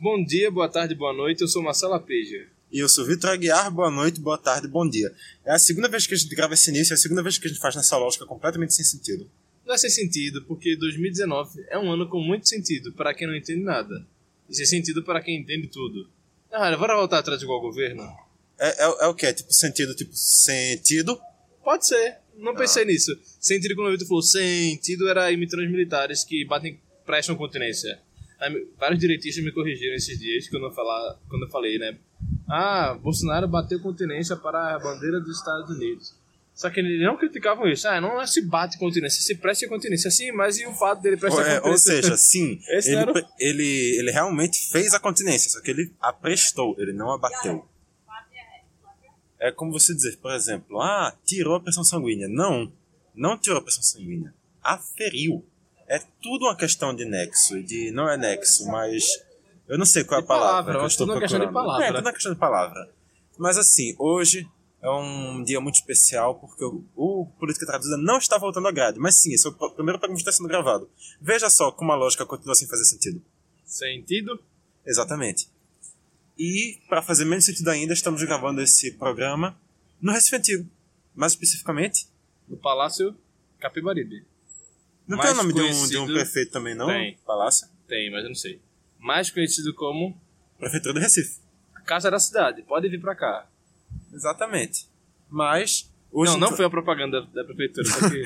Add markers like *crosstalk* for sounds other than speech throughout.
Bom dia, boa tarde, boa noite. Eu sou Marcela Peja. E eu sou Vitor Aguiar, boa noite, boa tarde, bom dia. É a segunda vez que a gente grava esse início, é a segunda vez que a gente faz nessa lógica completamente sem sentido. Não é sem sentido, porque 2019 é um ano com muito sentido para quem não entende nada. E sem sentido para quem entende tudo. Ah, bora voltar atrás igual governo? É, é, é o que? Tipo, sentido, tipo, sentido? Pode ser. Não pensei ah. nisso. Sentido, quando o Vitor falou sentido, era imitando os militares que batem, prestam continência. Aí, vários direitistas me corrigiram esses dias quando eu, falar, quando eu falei, né? Ah, Bolsonaro bateu continência para a bandeira dos Estados Unidos. Só que eles não criticavam isso. Ah, não é se bate continência, se presta continência. Sim, mas e o fato dele prestar é, continência? Ou seja, sim, *laughs* ele, era... ele, ele realmente fez a continência, só que ele a prestou, ele não a bateu. É como você dizer, por exemplo, ah, tirou a pressão sanguínea. Não, não tirou a pressão sanguínea. Aferiu. É tudo uma questão de nexo, de não é nexo, mas eu não sei qual é a palavra, palavra que eu estou procurando. Questão de palavra. É, tudo uma questão de palavra. Mas assim, hoje é um dia muito especial porque o, o Política Traduzida não está voltando à grade. Mas sim, esse é o primeiro programa que está sendo gravado. Veja só como a lógica continua sem fazer sentido. Sentido? Exatamente. E, para fazer menos sentido ainda, estamos gravando esse programa no Recife Antigo. Mais especificamente... No Palácio Capibaribe. Não Mais tem o nome conhecido... de, um, de um prefeito também, não? Tem. Palácio? Tem, mas eu não sei mais conhecido como Prefeitura do Recife. A Casa da Cidade. Pode vir para cá. Exatamente. Mas hoje não, não foi a propaganda da prefeitura. Que...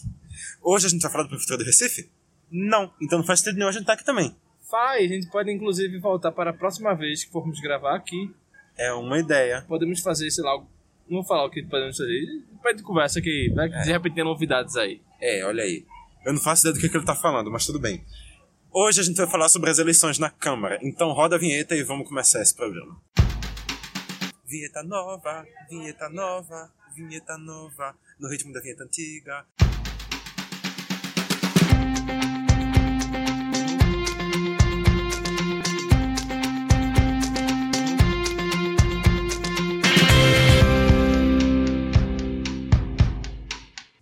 *laughs* hoje a gente vai falar da prefeitura do Recife? Não. Então não faz sentido nenhum a gente estar tá aqui também. Faz. A gente pode inclusive voltar para a próxima vez que formos gravar aqui. É uma ideia. Podemos fazer, sei lá, não vou falar o que podemos fazer. Depois de conversa que vai é. de repente ter novidades aí. É, olha aí. Eu não faço ideia do que, que ele tá falando, mas tudo bem. Hoje a gente vai falar sobre as eleições na Câmara, então roda a vinheta e vamos começar esse programa. Vinheta nova, vinheta nova, vinheta nova, no ritmo da vinheta antiga.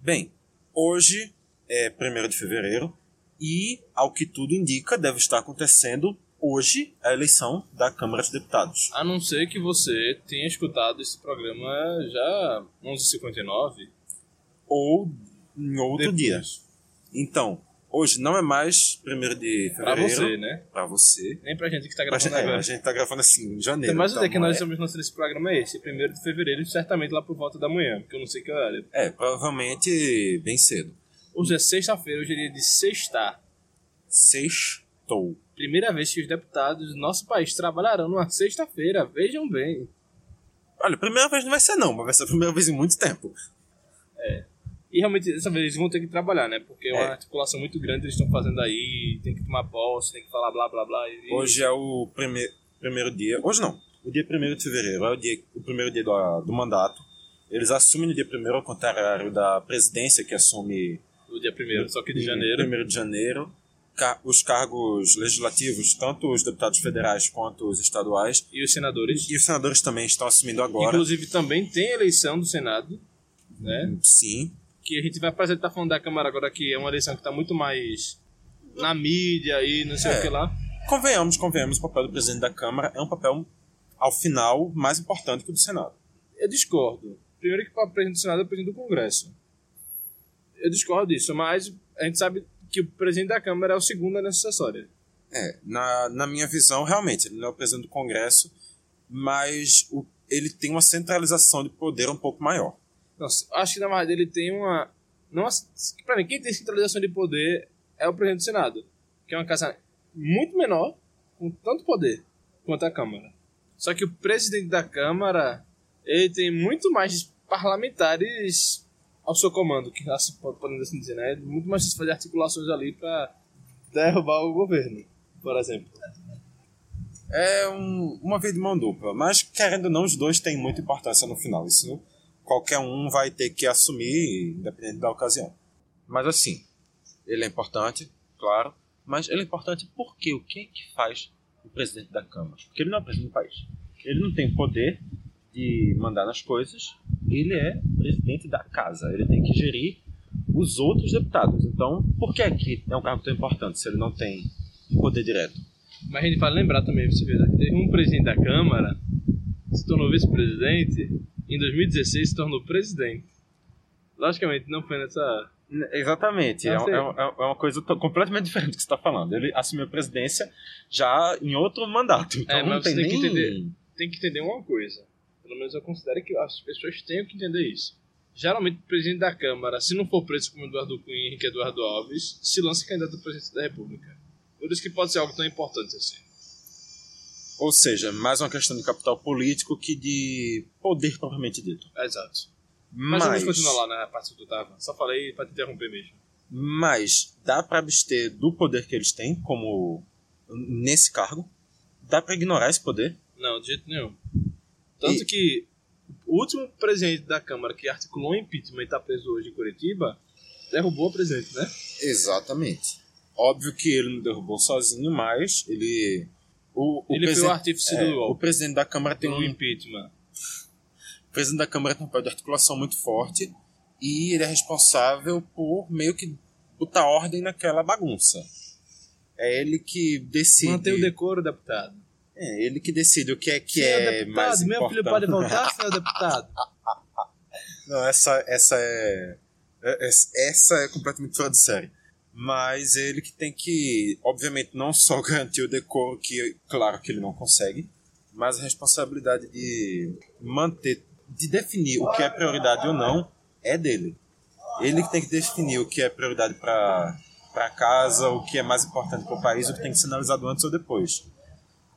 Bem, hoje é 1 de fevereiro, e, ao que tudo indica, deve estar acontecendo hoje a eleição da Câmara de Deputados. A não ser que você tenha escutado esse programa já 11h59. Ou em outro Depois. dia. Então, hoje não é mais 1 de fevereiro. Pra você, né? Pra você. Nem pra gente que está gravando pra agora. É, a gente tá gravando assim, em janeiro. Então, mas o então, dia que nós é... estamos lançando esse programa é esse, 1 de fevereiro, certamente lá por volta da manhã, porque eu não sei que horário. É, provavelmente bem cedo. Hoje é sexta-feira, hoje é dia de sextar. Sextou. Primeira vez que os deputados do nosso país trabalharão numa sexta-feira, vejam bem. Olha, primeira vez não vai ser não, mas vai ser a primeira vez em muito tempo. É. E realmente, dessa vez eles vão ter que trabalhar, né? Porque é, uma é. articulação muito grande eles estão fazendo aí, tem que tomar posse, tem que falar blá blá blá. E... Hoje é o primeir, primeiro dia. Hoje não. O dia 1 de fevereiro é o, dia, o primeiro dia do, do mandato. Eles assumem no dia 1 ao contrário da presidência que assume no dia 1 só que de janeiro. 1 de janeiro. Os cargos legislativos, tanto os deputados federais quanto os estaduais. E os senadores. E os senadores também estão assumindo agora. Inclusive também tem eleição do Senado, né? Sim. Que a gente vai fazer, tá falando da Câmara agora, que é uma eleição que está muito mais na mídia e não sei é. o que lá. Convenhamos, convenhamos, o papel do presidente da Câmara é um papel, ao final, mais importante que o do Senado. Eu discordo. Primeiro que o presidente do Senado é o presidente do Congresso eu discordo disso, mas a gente sabe que o presidente da Câmara é o segundo nessa sucessória. É, na, na minha visão, realmente, ele não é o presidente do Congresso, mas o, ele tem uma centralização de poder um pouco maior. Nossa, acho que na verdade ele tem uma. Nossa, pra mim, quem tem centralização de poder é o presidente do Senado, que é uma casa muito menor, com tanto poder quanto a Câmara. Só que o presidente da Câmara, ele tem muito mais parlamentares ao seu comando, que podemos assim dizer, né? É muito mais difícil fazer articulações ali para derrubar o governo, por exemplo. É um, uma vez de mão dupla, mas querendo ou não, os dois têm muita importância no final. Isso qualquer um vai ter que assumir, independente da ocasião. Mas assim, ele é importante, claro, mas ele é importante porque o que é que faz o presidente da Câmara? Porque ele não é o presidente do país. Ele não tem poder de mandar nas coisas, ele é presidente da casa, ele tem que gerir os outros deputados. Então, por que, é que é um cargo tão importante se ele não tem poder direto? Mas a gente vale lembrar também, você vê, que teve um presidente da Câmara que se tornou vice-presidente, em 2016 se tornou presidente. Logicamente, não foi nessa. Exatamente, é, é, é, uma coisa completamente diferente do que você está falando. Ele assumiu a presidência já em outro mandato. Então é, não tem, tem nem... que entender, tem que entender uma coisa. Pelo menos eu considero que as pessoas tenham que entender isso. Geralmente, o presidente da Câmara, se não for preso como Eduardo Cunha e Henrique Eduardo Alves, se lança candidato a presidente da República. Por isso que pode ser algo tão importante assim. Ou seja, mais uma questão de capital político que de poder propriamente dito. Exato. Mas, Mas vamos continuar lá na parte que eu tava. Só falei para te interromper mesmo. Mas dá para abster do poder que eles têm, como nesse cargo? Dá para ignorar esse poder? Não, de jeito nenhum. Tanto e... que o último presidente da Câmara que articulou o impeachment e está preso hoje em Curitiba derrubou o presidente, né? Exatamente. Óbvio que ele não derrubou sozinho, mas ele. O, o ele foi o artífice é, do O presidente da Câmara tem um. impeachment. O presidente da Câmara tem um papel de articulação muito forte e ele é responsável por meio que botar ordem naquela bagunça. É ele que decide. Manter o decoro, deputado. É, ele que decide o que é que senhor é deputado, mais meu importante. filho pode voltar, senhor deputado? *laughs* Não, essa, essa é, é, essa é completamente fora de série. Mas ele que tem que, obviamente, não só *laughs* garantir o decoro, que claro que ele não consegue, mas a responsabilidade de manter, de definir o que é prioridade ou não, é dele. Ele que tem que definir o que é prioridade para casa, o que é mais importante para o país, o que tem que ser analisado antes ou depois.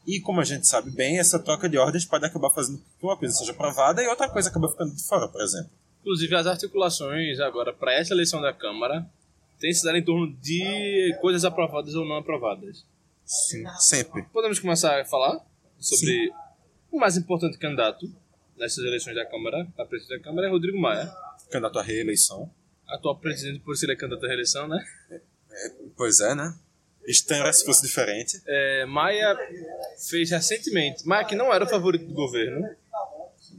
E como a gente sabe bem, essa troca de ordens pode acabar fazendo com que uma coisa seja aprovada e outra coisa acaba ficando de fora, por exemplo. Inclusive, as articulações agora para essa eleição da Câmara têm se dado em torno de coisas aprovadas ou não aprovadas. Sim, sempre. Podemos começar a falar sobre Sim. o mais importante candidato nessas eleições da Câmara, a presidente da Câmara, é Rodrigo Maia. Candidato à reeleição. Atual presidente por ser candidato à reeleição, né? É, pois é, né? Estranho se fosse diferente. É, Maia fez recentemente. Maia que não era o favorito do governo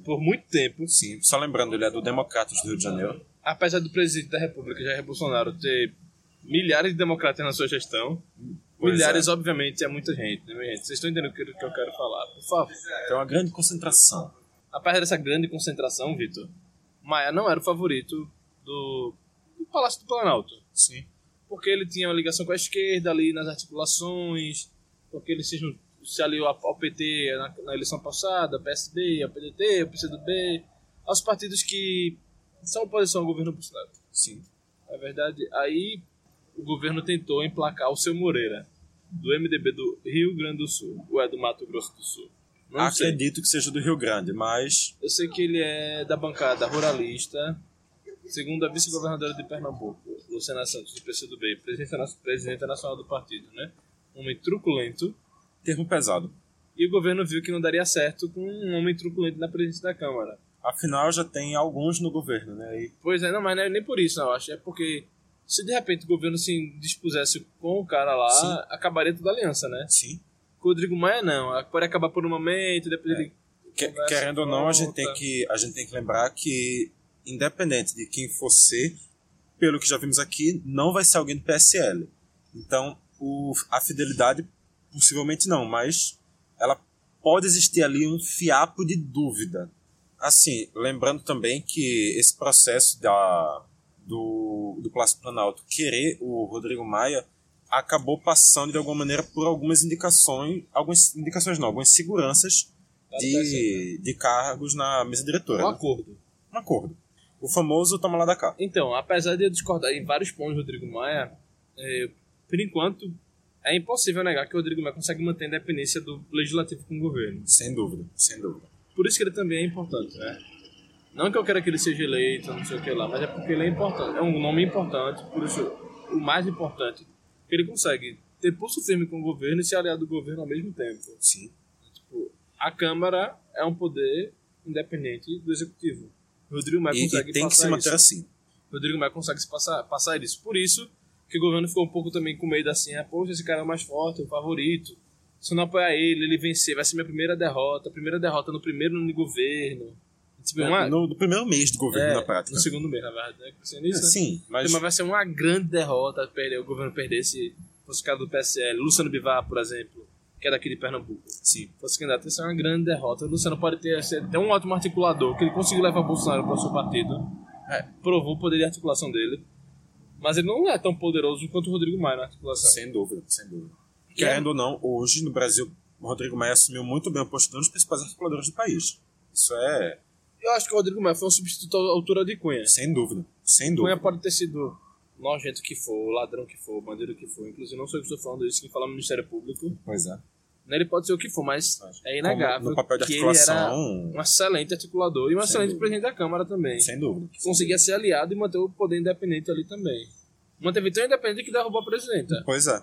por muito tempo. Sim, só lembrando, ele é do Democratas do Rio de Janeiro. Apesar do presidente da República, Jair Bolsonaro, ter milhares de democratas na sua gestão, pois milhares, é. obviamente, é muita gente, né, gente? Vocês estão entendendo o que eu quero falar, por favor. Tem uma grande concentração. Apesar dessa grande concentração, Vitor, Maia não era o favorito do, do Palácio do Planalto. Sim porque ele tinha uma ligação com a esquerda ali nas articulações, porque ele se, se aliou ao PT na, na eleição passada, PSB, ao PDT, ao PCdoB, aos partidos que são oposição ao governo Bolsonaro. Sim. É verdade. Aí o governo tentou emplacar o seu Moreira, do MDB do Rio Grande do Sul, ou é do Mato Grosso do Sul. Não Acredito sei. que seja do Rio Grande, mas. Eu sei que ele é da bancada ruralista segundo a vice-governadora de Pernambuco, Luciana Santos, do PCdoB, presidente, presidente nacional do partido, né? Um homem truculento. Termo pesado. E o governo viu que não daria certo com um homem truculento na presidência da Câmara. Afinal, já tem alguns no governo, né? E... Pois é, não, mas não é nem por isso, não, eu acho. É porque se de repente o governo se dispusesse com o cara lá, Sim. acabaria toda a aliança, né? Sim. Com o Rodrigo Maia, não. Pode acabar por um momento, depois é. ele. Querendo ou não, a gente, tem que, a gente tem que lembrar que independente de quem for ser, pelo que já vimos aqui, não vai ser alguém do PSL. Então, o, a fidelidade possivelmente não, mas ela pode existir ali um fiapo de dúvida. Assim, lembrando também que esse processo da, do, do Palácio Planalto querer o Rodrigo Maia acabou passando de alguma maneira por algumas indicações, algumas indicações não, algumas seguranças de, de cargos na mesa diretora. Um né? acordo. Um acordo. O famoso toma lá da cá. Então, apesar de eu discordar em vários pontos do Rodrigo Maia, é, por enquanto é impossível negar que o Rodrigo Maia consegue manter a independência do legislativo com o governo. Sem dúvida, sem dúvida. Por isso que ele também é importante, né? Não que eu queira que ele seja eleito, não sei o que lá, mas é porque ele é importante. É um nome importante, por isso o mais importante, que ele consegue ter pulso firme com o governo e se aliar do governo ao mesmo tempo. Sim. Tipo, a Câmara é um poder independente do Executivo. Rodrigo Maia consegue e tem que se manter isso. assim. Rodrigo Maia consegue se passar, passar isso. Por isso que o governo ficou um pouco também com medo assim, ah, poxa, esse cara é o mais forte, é o favorito. Se eu não apoiar ele, ele vencer, vai ser minha primeira derrota, primeira derrota no primeiro ano de governo. Tipo, é, uma... no, no, primeiro mês de governo, é, na prática. No segundo mês, na verdade. Né? Nisso, é, sim, mas... mas... vai ser uma grande derrota perder, o governo perder se fosse o cara do PSL. Luciano Bivar, por exemplo, que é daqui de Pernambuco, Sim. fosse candidato, isso é uma grande derrota. O Luciano pode ter ser até um ótimo articulador, que ele conseguiu levar o Bolsonaro para o seu partido. É. Provou o poder de articulação dele. Mas ele não é tão poderoso quanto o Rodrigo Maia na articulação. Sem dúvida, sem dúvida. E é- Querendo ou não, hoje no Brasil, o Rodrigo Maia assumiu muito bem o posto de um dos principais articuladores do país. Isso é, Eu acho que o Rodrigo Maia foi um substituto à altura de Cunha. sem dúvida, sem Cunha dúvida. pode ter sido nojento que for, ladrão que for, bandido que for. Inclusive, não sou eu que estou falando isso, quem fala no Ministério Público. Pois é. Ele pode ser o que for, mas é inegável Como no papel de que ele era um excelente articulador e um excelente dúvida. presidente da Câmara também. sem dúvida. Que conseguia ser aliado e manter o poder independente ali também. Manteve tão independente que derrubou a presidenta. Pois é.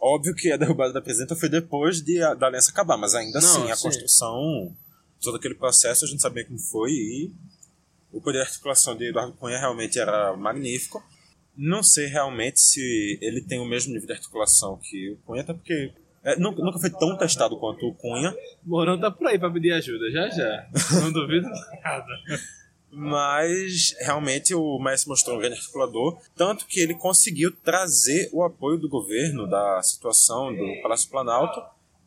Óbvio que a derrubada da presidenta foi depois de a, da aliança acabar, mas ainda Não, assim, a sim. construção, todo aquele processo, a gente sabia como foi e o poder de articulação de Eduardo Cunha realmente era magnífico. Não sei realmente se ele tem o mesmo nível de articulação que o Cunha, até porque é, nunca, nunca foi tão testado quanto o Cunha, Mourão tá por aí pra pedir ajuda, já já. Não duvido nada. mas realmente o se mostrou um grande articulador, tanto que ele conseguiu trazer o apoio do governo, da situação do Palácio Planalto,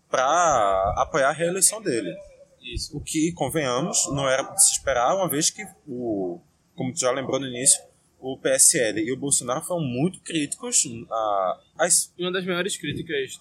para apoiar a reeleição dele. Isso. O que, convenhamos, não era de se esperar, uma vez que, o, como tu já lembrou no início, o PSL e o Bolsonaro foram muito críticos a, uma das maiores críticas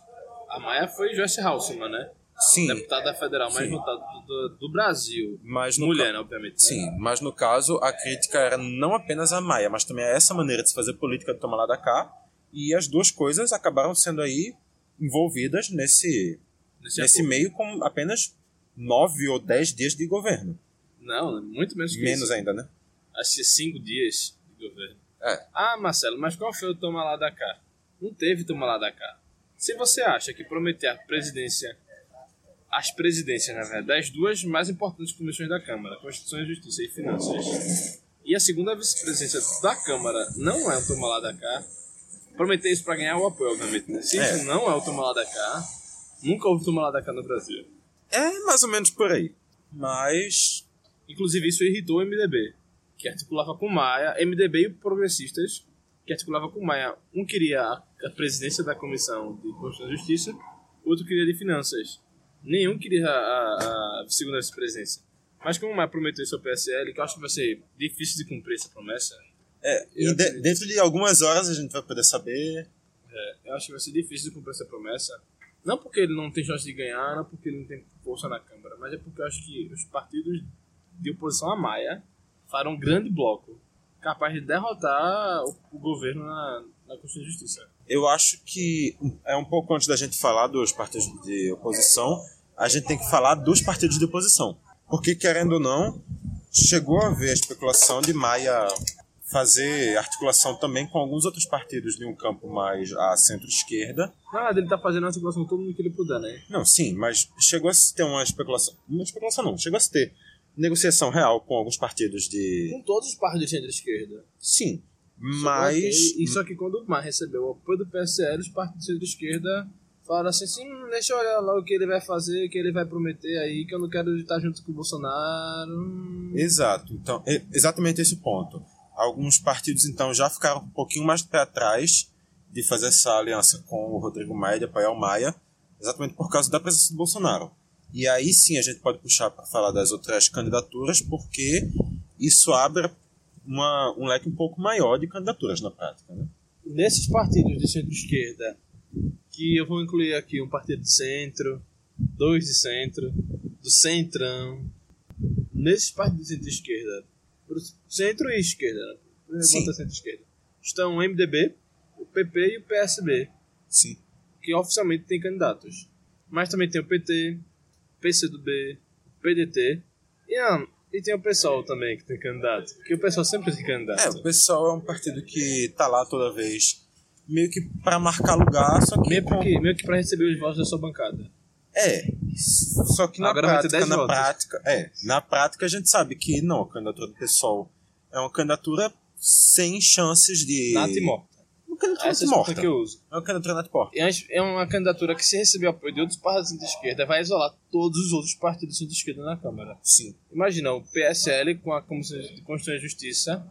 a Maia foi Joyce Halseman, né? sim, Deputada federal mais votada do, do- Brasil. mas no Mulher, ca- né, obviamente. né? Sim, mas no caso a crítica era não apenas a Maia, mas também a essa maneira de se fazer política de tomar lá da cá, e as duas coisas acabaram sendo aí envolvidas nesse, Nesse nesse meio com apenas nove ou dez dias de governo. Não, muito menos que Menos isso. ainda, né? Acho que cinco dias de governo. É. Ah, Marcelo, mas qual foi o toma lá da cá? Não teve toma lá da cá. Se você acha que prometer a presidência, as presidências, na verdade, as duas mais importantes comissões da Câmara, Constituição e Justiça e Finanças, e a segunda vice-presidência da Câmara não é o toma lá da cá, prometer isso para ganhar o apoio, obviamente. Né? Se É. isso não é o toma lá da cá, nunca houve toma lá da cá no Brasil. É mais ou menos por aí. Mas Inclusive, isso irritou o MDB, que articulava com Maia, MDB e progressistas, que articulava com Maia. Um queria a a presidência da Comissão de Constituição e Justiça, outro queria de Finanças. Nenhum queria a, a segunda vice-presidência. Mas como o Maia prometeu isso ao PSL, que eu acho que vai ser difícil de cumprir essa promessa, é, e de- dentro de algumas horas a gente vai poder saber. é, eu acho que vai ser difícil de cumprir essa promessa. Não porque ele não tem chance de ganhar, não porque ele não tem força na Câmara, mas é porque eu acho que os partidos de oposição a Maia farão um grande bloco capaz de derrotar o, o governo na, na Constituição e Justiça. Eu acho que é um pouco antes da gente falar dos partidos de oposição, a gente tem que falar dos partidos de oposição. Porque, querendo ou não, chegou a haver a especulação de Maia fazer articulação também com alguns outros partidos de um campo mais à centro-esquerda. Nada, ele tá fazendo articulação com todo mundo que ele puder, né? Não, sim, mas chegou a se ter uma especulação. Uma especulação não, chegou a se ter negociação real com alguns partidos de. Com todos os partidos de centro-esquerda. Sim, Chegou mas. a ter- E só que quando o Maia recebeu o apoio do PSL, os partidos de centro-esquerda falaram assim, "Hum, deixa eu olhar lá o que ele vai fazer, o que ele vai prometer aí, que eu não quero estar junto com o Bolsonaro. Exato, então, é exatamente esse ponto. Alguns partidos, então, já ficaram um pouquinho mais para trás de fazer essa aliança com o Rodrigo Maia, de apoiar o Maia, exatamente por causa da presença do Bolsonaro. E aí sim a gente pode puxar para falar das outras candidaturas, porque isso abre uma, um leque um pouco maior de candidaturas na prática. Né? Nesses partidos de centro-esquerda, que eu vou incluir aqui um partido de centro, dois de centro, do centrão. Nesses partidos de centro-esquerda, centro e esquerda, né? Centro-esquerda, estão o MDB, o PP e o PSB, Sim. que oficialmente tem candidatos. Mas também tem o PT, PCdoB, PDT e, a, e tem o PSOL também que tem candidato. Porque o PSOL sempre tem candidato. É, o pessoal é um partido que tá lá toda vez, meio que para marcar lugar, só que. meio, com- que, meio que pra receber os votos da sua bancada. É, só que na Agora prática, 10 na votos. prática, é, na prática a gente sabe que não, a candidatura do PSOL é uma candidatura sem chances de e. Uma candidatura Essa é morta. que eu uso. É uma candidatura nata e morta. E é- uma candidatura que, se receber apoio de outros partidos de esquerda, vai isolar todos os outros partidos de esquerda na Câmara. Sim. Imagina o PSL com a Comissão de Constituição e Justiça,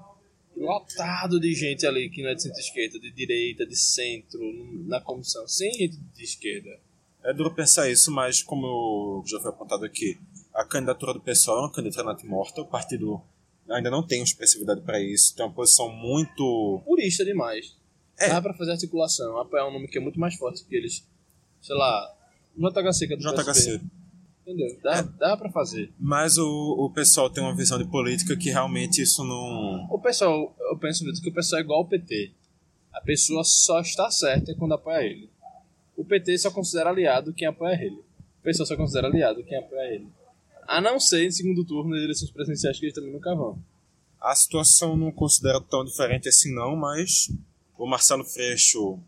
lotado de gente ali que não é de centro-esquerda, de direita, de centro, na comissão, sem gente de esquerda. É duro pensar isso, mas como já foi apontado aqui, a candidatura do pessoal é uma candidatura morta, o partido ainda não tem expressividade para isso, tem uma posição muito. Purista demais. É. Dá pra fazer articulação, apoiar um nome que é muito mais forte que eles. Sei lá, JHC, que é do JHC. PSB. Entendeu? Dá, é. dá pra fazer. Mas o, o pessoal tem uma visão de política que realmente isso não. O pessoal, eu penso muito que o pessoal é igual ao PT. A pessoa só está certa quando apoia ele. O PT só considera aliado quem apoia ele. O pessoal só considera aliado quem apoia ele. A não ser em segundo turno das eleições presidenciais que eles também nunca vão. A situação não considero tão diferente assim não, mas o Marcelo Freixo,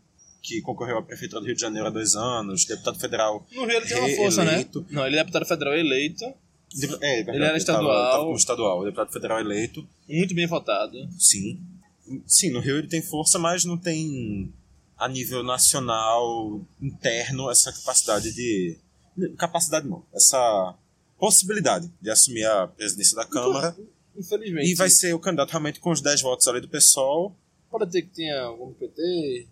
que concorreu à prefeitura do Rio de Janeiro há dois anos, deputado federal. No Rio ele tem uma força, né? Não, ele é deputado federal eleito. É, é verdade, ele era estadual. Ele tava como estadual, deputado federal eleito. Muito bem votado. Sim. Sim, no Rio ele tem força, mas não tem a nível nacional interno essa capacidade de capacidade não, essa possibilidade de assumir a presidência da Câmara. Infelizmente. E vai ser o candidato realmente com os 10 votos ali do pessoal. Pode ter que tenha algum PT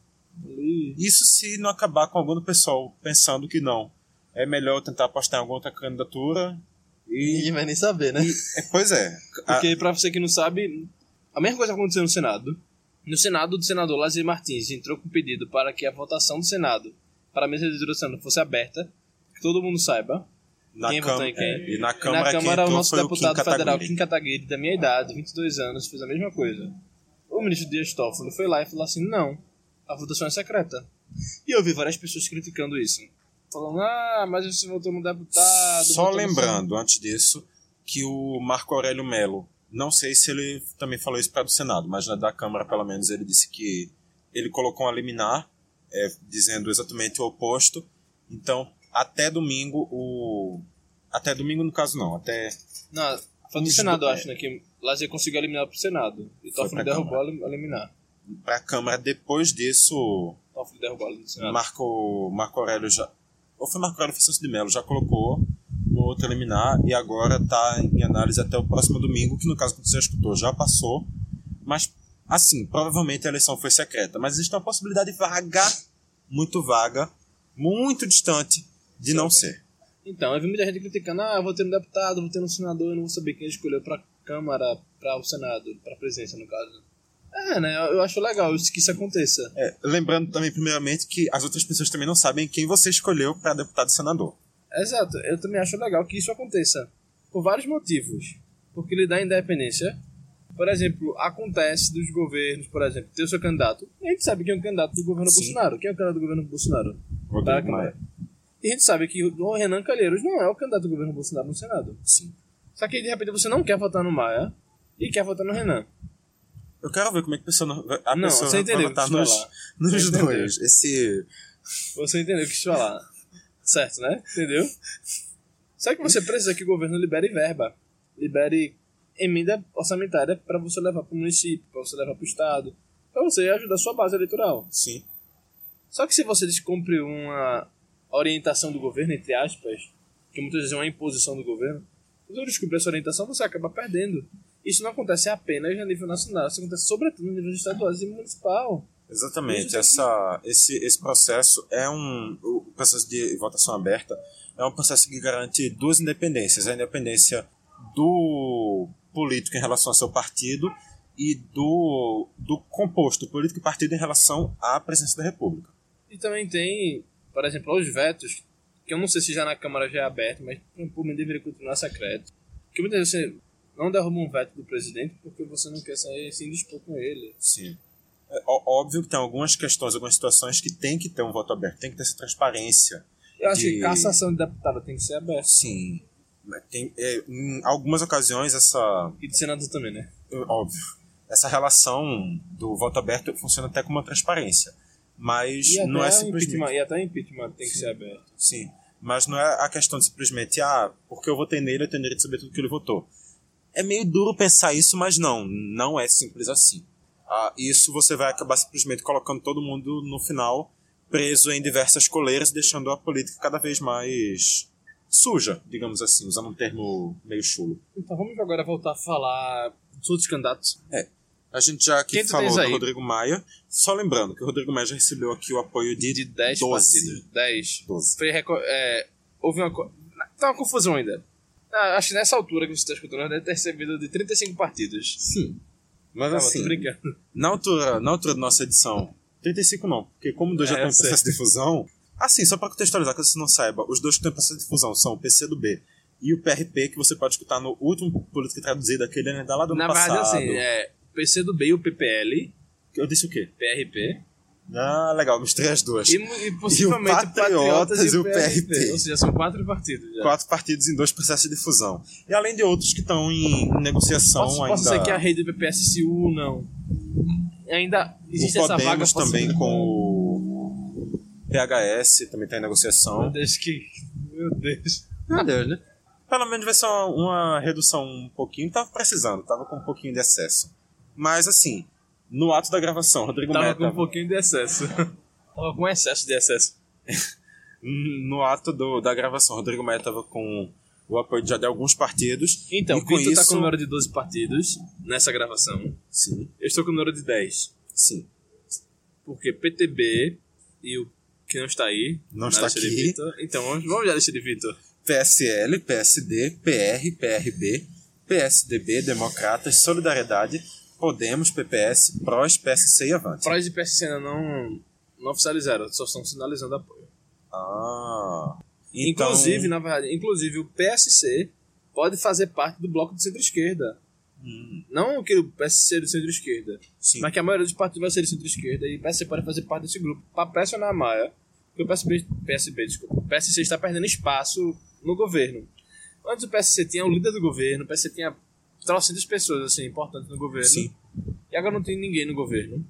ali. Isso se não acabar com algum do pessoal pensando que não. É melhor tentar apostar em alguma outra candidatura. E ninguém vai nem saber, né? E, é, pois é. Porque, a... pra você que não sabe, a mesma coisa aconteceu no Senado. No Senado, o senador Lazier Martins entrou com pedido para que a votação do Senado para a mesa de direção fosse aberta, que todo mundo saiba na quem votou em quem? É, e na Câmara, na Câmara o nosso deputado Kim federal Kim Kataguiri, da minha idade, 22 anos, fez a mesma coisa. O ministro Dias Toffoli foi lá e falou assim: não, a votação é secreta. E eu vi várias pessoas criticando isso. Falando, ah, mas você votou no deputado. Só lembrando, antes disso, que o Marco Aurélio Melo, não sei se ele também falou isso para o Senado, mas na da Câmara, pelo menos, ele disse que ele colocou um liminar, é, dizendo exatamente o oposto. Então, até domingo o. Até domingo, no caso, não. Até. Não, foi do Senado, eu acho, né? Que Lazer conseguiu eliminar pro Senado. E Toffoli derrubou a eliminar. Pra Câmara, depois disso. Toffoli derrubou a Senado. Marco, Marco Aurélio já. Ou foi Marco Aurélio Francisco de Mello, já colocou no outro eliminar e agora tá em análise até o próximo domingo, que no caso que você escutou já passou. Mas, assim, provavelmente a eleição foi secreta. Mas existe uma possibilidade vaga, muito vaga, muito distante, de não ser. Então, eu vi muita gente criticando, ah, vou ter um deputado, vou ter um senador, eu não vou saber quem escolheu pra Câmara, para o Senado, para a presidência, no caso. É, né? Eu acho legal que isso aconteça. É, lembrando também, primeiramente, que as outras pessoas também não sabem quem você escolheu para deputado e senador. Exato. Eu também acho legal que isso aconteça. Por vários motivos. Porque lhe dá independência. Por exemplo, acontece dos governos, por exemplo, ter o seu candidato. A gente sabe quem é o candidato do governo Sim. Bolsonaro. Quem é o candidato do governo Bolsonaro? Rodrigo Maia. E a gente sabe que o Renan Calheiros não é o candidato do governo Bolsonaro no Senado. Sim. Só que de repente você não quer votar no Maia e quer votar no Renan. Eu quero ver como é que a pessoa, a não, pessoa você vai votar nos, nos dois. Esse... Você entendeu o que eu quis falar. Certo, né? Entendeu? Só que você precisa que o governo libere verba. Libere emenda orçamentária para você levar para o município, para você levar para o estado, para você ajudar a sua base eleitoral. Sim. Só que se você descumpre uma orientação do governo, entre aspas, que muitas vezes é uma imposição do governo, se você descumprir essa orientação, você acaba perdendo. Isso não acontece apenas a nível nacional, isso acontece sobretudo no nível estadual e municipal. Exatamente. Essa, esse, esse processo é um. O processo de votação aberta é um processo que garante duas independências: a independência do político em relação ao seu partido e do, do composto político e partido em relação à presidência da República. E também tem, por exemplo, os vetos, que eu não sei se já na Câmara já é aberto, mas por mim deveria continuar secreto. Porque muitas vezes você não derruba um veto do presidente porque você não quer sair sem dispor com ele. Sim. É óbvio que tem algumas questões, algumas situações que tem que ter um voto aberto, tem que ter essa transparência. Eu acho de... que cassação de deputado tem que ser aberta. Sim. Tem, é, em algumas ocasiões essa. E de senador também, né? Óbvio. Essa relação do voto aberto funciona até com uma transparência. Mas não é simplesmente. E até impeachment tem Sim. que ser aberto. Sim. Mas não é a questão de simplesmente, ah, porque eu votei nele, eu tenho direito de saber tudo que ele votou. É meio duro pensar isso, mas não, não é simples assim. Ah, isso você vai acabar simplesmente colocando todo mundo no final preso em diversas coleiras, deixando a política cada vez mais suja, digamos assim, usando um termo meio chulo. Então vamos agora voltar a falar dos outros candidatos. É. A gente já aqui Quem falou do? Rodrigo Maia. Só lembrando que o Rodrigo Maia já recebeu aqui o apoio de, De 10 12. partidos. 10. 12. Foi é, houve uma. Tá uma confusão ainda. Ah, acho que nessa altura que você está escutando, deve ter recebido de 35 partidos. Sim. Mas Calma, assim, na altura, na altura da nossa edição, 35 não, porque como dois já É, estão em processo de fusão. Assim, só para contextualizar, que você não saiba, os dois que estão em processo de fusão são o PCdoB e o PRP, que você pode escutar no último Política Traduzida, aquele ainda lá do ano Na passado. verdade, assim, é PCdoB e o PPL, Eu disse o quê? PRP, Ah, legal, misturei as duas. e, e possivelmente E o Patriotas e o PRP. Ou seja, são quatro partidos já. Quatro partidos em dois processos de fusão. E além de outros que estão em negociação Posso, ainda. posso dizer que a rede do PPS se unam. Ainda existe o essa vaga. Também com o PHS, também está em Meu negociação. Deus, que. Meu Deus. Meu Deus, né? Pelo menos vai ser uma, uma redução um pouquinho. Tava precisando, tava com um pouquinho de excesso. Mas assim, no ato da gravação, Rodrigo Tava Maia com um tava- pouquinho de excesso. *laughs* Tava com excesso de excesso. *laughs* no ato do- da gravação, Rodrigo Maia estava com o apoio já de alguns partidos. Então, com Vitor tá isso... com o número de 12 partidos nessa gravação. Sim, Eu estou com o número de 10. sim. Porque PTB e o que não está aí. Não está lista de aqui. Vitor. Então, vamos, vamos já lista de Vitor. PSL, PSD, PR, PRB, PSDB, Democratas, Solidariedade, Podemos, PPS, PROS, PSC e Avante. Prós e PSC ainda não, não oficializaram, só estão sinalizando apoio. Ah. Então, Inclusive, na verdade, inclusive o PSC pode fazer parte do bloco de centro-esquerda. Hum, Não que o PSC é do centro-esquerda, sim. mas que a maioria dos partidos vai ser de centro-esquerda e o PSC pode fazer parte desse grupo para pressionar a Maia, porque o PSB, PSB, desculpa, o PSC está perdendo espaço no governo. Antes o PSC tinha o líder do governo, o PSC tinha trocentas pessoas assim, importantes no governo, Sim. e agora não tem ninguém no governo.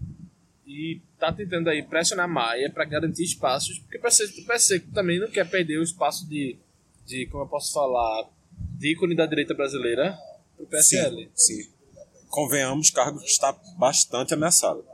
E tá tentando aí pressionar a Maia para garantir espaços, porque o PSC, o PSC também não quer perder o espaço de, de, como eu posso falar, de ícone da direita brasileira pro PSL. Sim, sim. Convenhamos, cargo está bastante ameaçado.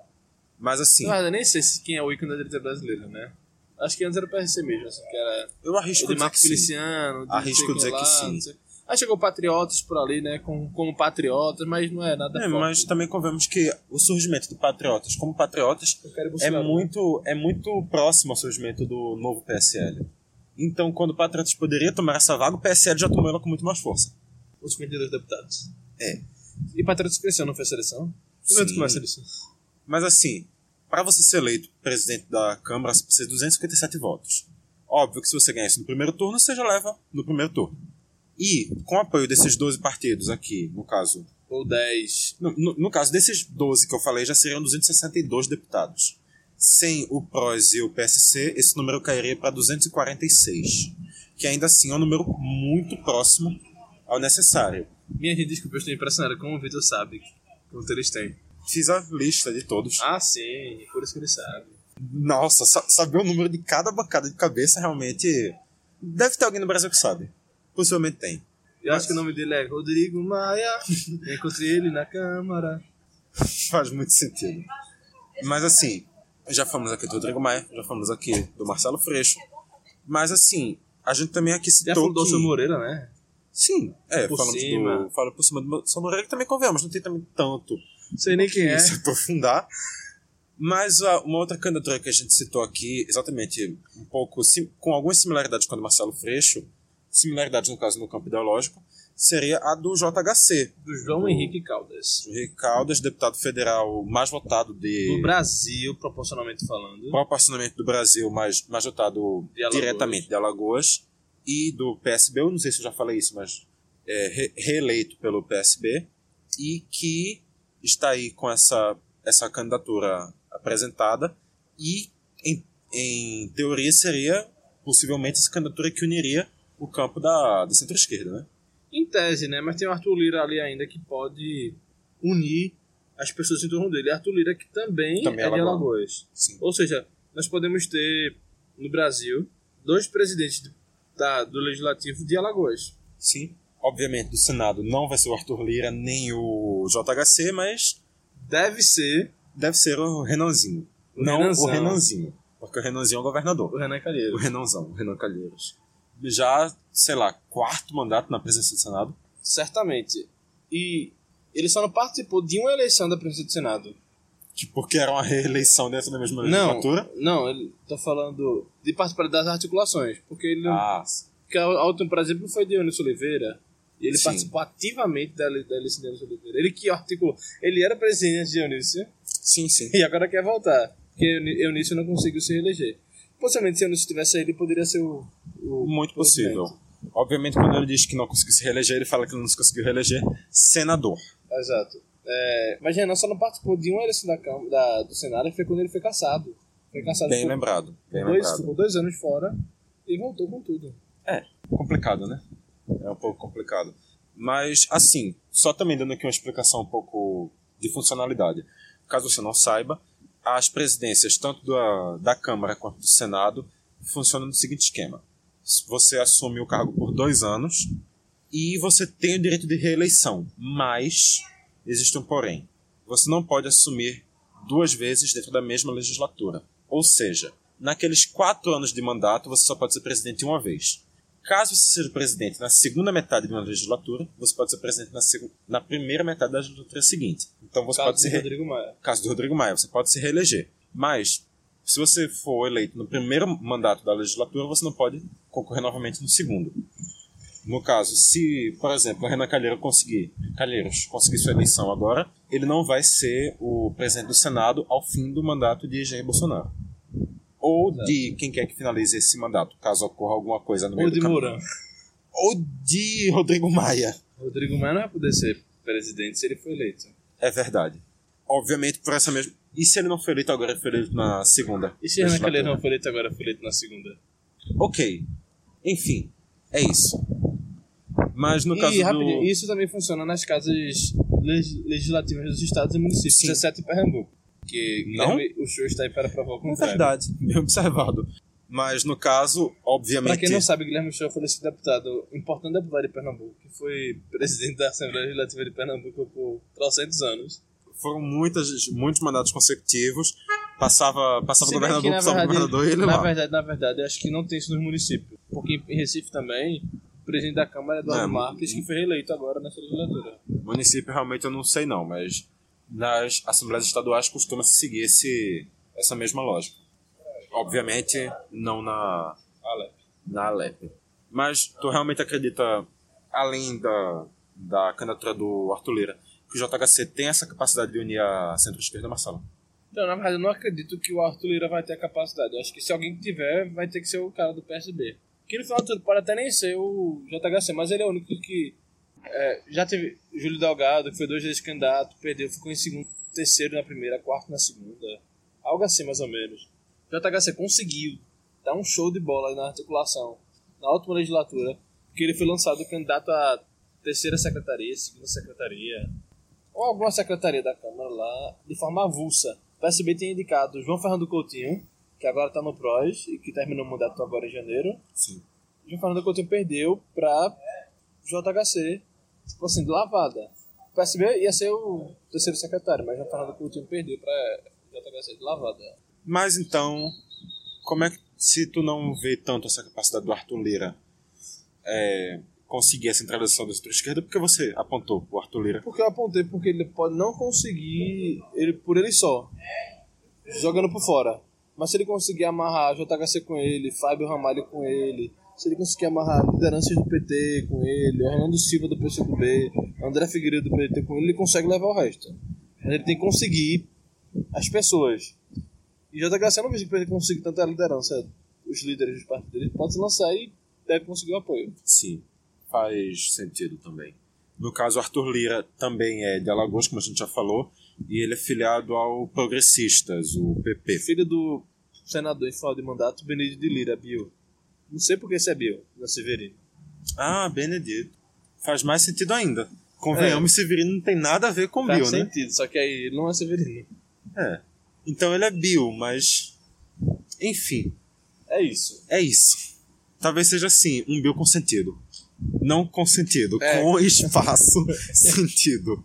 Mas assim, Mas eu nem sei se quem é o ícone da direita brasileira, né? Acho que antes era o PSC mesmo, assim, que era eu arrisco dizer Marco que. Feliciano, Arrisco dizer que lá, sim. Aí chegou Patriotas por ali, né, como, como Patriotas, mas não é nada É, forte. mas também convenhamos que o surgimento do Patriotas como Patriotas é Bolsonaro. muito, é muito próximo ao surgimento do novo PSL. Então, quando o Patriotas poderia tomar essa vaga, o PSL já tomou ela com muito mais força. Os 52 deputados. É. E Patriotas cresceu, não foi a seleção? Sim. começa a eleição. Mas assim, para você ser eleito presidente da Câmara, você precisa de 257 votos. Óbvio que se você ganhar isso no primeiro turno, você já leva no primeiro turno. E, com o apoio desses 12 partidos aqui, no caso. Ou 10. No, no- no caso desses 12 que eu falei, já seriam 262 deputados. Sem o PROS e o PSC, esse número cairia para 246. Que ainda assim é um número muito próximo ao necessário. Minha gente, desculpa, eu estou impressionado como o Vitor sabe quanto eles têm. Fiz a lista de todos. Ah, sim, por isso que ele sabe. Nossa, sa- saber o número de cada bancada de cabeça realmente. Deve ter alguém no Brasil que sabe. Possivelmente tem. Eu acho que o nome dele é Rodrigo Maia. *laughs* Encontrei ele na Câmara. Faz muito sentido. Mas assim, já falamos aqui do Rodrigo Maia, já falamos aqui do Marcelo Freixo. Mas assim, a gente também aqui Já citou. falou do. Alceu Moreira, né? Sim, é, Por falamos cima. do. Fala por cima do São Moreira que também convenhamos, não tem também tanto sei nem quem é. *laughs* se aprofundar. Mas ah, uma outra candidatura que a gente citou aqui, exatamente um pouco sim- com algumas similaridades com a do Marcelo Freixo, similaridades no caso no campo ideológico, seria a do JHC. Do João Do- Henrique Caldas. Henrique Caldas, deputado federal mais votado de Do Brasil, proporcionalmente falando. proporcionamento do Brasil, mais, mais votado De diretamente de Alagoas, e do PSB, eu não sei se eu já falei isso, mas é, re- reeleito pelo PSB, e que está aí com essa, essa candidatura apresentada, e em, em teoria seria possivelmente essa candidatura que uniria o campo da, da centro-esquerda, né? Em tese, né? Mas tem o Arthur Lira ali ainda que pode unir as pessoas em torno dele. Arthur Lira que também, Também é é de. Alagoas. Sim. Ou seja, nós podemos ter no Brasil dois presidentes de- da, do Legislativo de Alagoas. Sim. Obviamente, do Senado não vai ser o Arthur Lira nem o JHC, mas Deve ser deve ser o Renanzinho. O não Renanzão. o Renanzinho. Porque o Renanzinho é o governador. o Renan O Calheiros. Renanzão, o Renan Calheiros. Já, sei lá, quarto mandato na presidência do Senado. Certamente. E Ele só não participou de uma eleição da presidência do Senado. Porque era uma reeleição dentro da mesma legislatura? Não, não, ele tá falando de participar das articulações. Porque ele não. Ah, Porque a última, por exemplo, foi de Eunice Oliveira. E ele Sim. participou ativamente da, da eleição de Eunice Oliveira. Ele que articulou. Ele era presidente de Eunice sim, sim. e agora quer voltar. Porque Eunice não conseguiu se reeleger. Possivelmente, se Eunice tivesse aí, ele poderia ser o. o Muito possível. Obviamente, quando ele diz que não conseguiu se reeleger, ele fala que não se conseguiu reeleger senador. Exato. É, mas Renan só não participou de uma eleição da Câmara, da, do Senado, que foi quando ele foi caçado. Foi caçado Bem lembrado. Bem dois, lembrado. ficou dois anos fora e voltou com tudo. É, complicado, né? É um pouco complicado. Mas, assim, só também dando aqui uma explicação um pouco de funcionalidade. Caso você não saiba, as presidências, tanto da, da Câmara quanto do Senado, funcionam no seguinte esquema. Você assume o cargo por dois anos e você tem o direito de reeleição, mas existe um porém. Você não pode assumir duas vezes dentro da mesma legislatura. Ou seja, naqueles quatro anos de mandato, você só pode ser presidente uma vez. Caso você seja presidente na segunda metade de uma legislatura, você pode ser presidente na, na primeira metade da legislatura seguinte. Então você Caso pode se do re- Rodrigo Maia. caso do Rodrigo Maia, você pode se reeleger. Mas, se você for eleito no primeiro mandato da legislatura, você não pode concorrer novamente no segundo. No caso, se, por exemplo, a Renan Calheiro conseguir, Calheiros conseguir sua eleição agora, ele não vai ser o presidente do Senado ao fim do mandato de Jair Bolsonaro. Ou de quem quer que finalize esse mandato, caso ocorra alguma coisa no meio Ou de do caminho. Mourão. Ou de Rodrigo Maia. Rodrigo Maia não vai poder ser presidente se ele for eleito. É verdade. Obviamente, por essa mesma. E se ele não foi eleito agora, ele foi eleito na segunda? E se? Calheiro não foi eleito agora, foi eleito na segunda? Ok. Enfim, é isso. Mas no e caso rapidinho, do. isso também funciona nas casas leg- legislativas dos estados e municípios, Sim. exceto em Pernambuco. Que Não? O show está aí para provar o É contrário. verdade, *laughs* bem observado. Mas no caso, obviamente. Pra quem não sabe, Guilherme Show foi esse deputado, importante deputado de Pernambuco, que foi presidente da Assembleia Legislativa de Pernambuco por 300 anos. Foram muitas, muitos mandatos consecutivos. Passava, passava Se o bem governador, passava o verdade, governador e ele na lá. verdade, na verdade, acho que não tem isso nos municípios. Porque em Recife também, o presidente da Câmara é Eduardo Não, Marques, que foi reeleito agora nessa legislatura. Município realmente eu não sei não, mas nas assembleias estaduais costuma se seguir esse, essa mesma lógica. Obviamente, não na, Alep. na Alep. Mas tu realmente acredita, além da, da candidatura do Arthur Lira, que o JHC tem essa capacidade de unir a centro-esquerda, Marcelo? Então, na verdade, eu não acredito que o Arthur Lira vai ter a capacidade. Eu acho que se alguém tiver, vai ter que ser o cara do PSB. Que no final de tudo pode até nem ser o JHC, mas ele é o único que. É, já teve Júlio Delgado, que foi dois vezes candidato, perdeu, ficou em segundo, terceiro na primeira, quarto na segunda. Algo assim, mais ou menos. JHC conseguiu dar um show de bola na articulação na última legislatura, porque ele foi lançado candidato à terceira secretaria, segunda secretaria, ou alguma secretaria da Câmara lá, de forma avulsa. O PSB tem indicado João Fernando Coutinho, que agora está no PROS e que terminou o mandato agora em janeiro. Sim. João Fernando Coutinho perdeu para JHC, tipo assim, de lavada. O PSB ia ser o terceiro secretário, mas João Fernando Coutinho perdeu para JHC de lavada. Mas então, como é que, se tu não vê tanto essa capacidade do Arthur Lira é, conseguir a centralização da centro-esquerda, por que você apontou o Arthur Lira? Porque eu apontei porque ele pode não conseguir ele por ele só, jogando por fora. Mas se ele conseguir amarrar JHC com ele, Fábio Ramalho com ele, se ele conseguir amarrar lideranças do PT com ele, Orlando Silva do PCdoB, André Figueiredo do PT com ele, ele consegue levar o resto. Mas ele tem que conseguir as pessoas. E JHC não vejo que ele conseguir tanta liderança, os líderes dos partidos. Ele pode se lançar e deve conseguir o apoio. Sim, faz sentido também. No caso, Arthur Lira também é de Alagoas, como a gente já falou, e ele é filiado ao Progressistas, o PP. filho do senador em final de mandato, Benedito de Lira, Bio. Não sei por que esse é não é Severino. Ah, Benedito. Faz mais sentido ainda. Convenhamos, Severino não tem nada a ver com Faz Bill, né? sentido, só que aí ele não é Severino. É. Então ele é Bill, mas. Enfim, É isso. é isso. Talvez seja assim, um Bill com sentido. Não com sentido, É. com *laughs* espaço, sentido.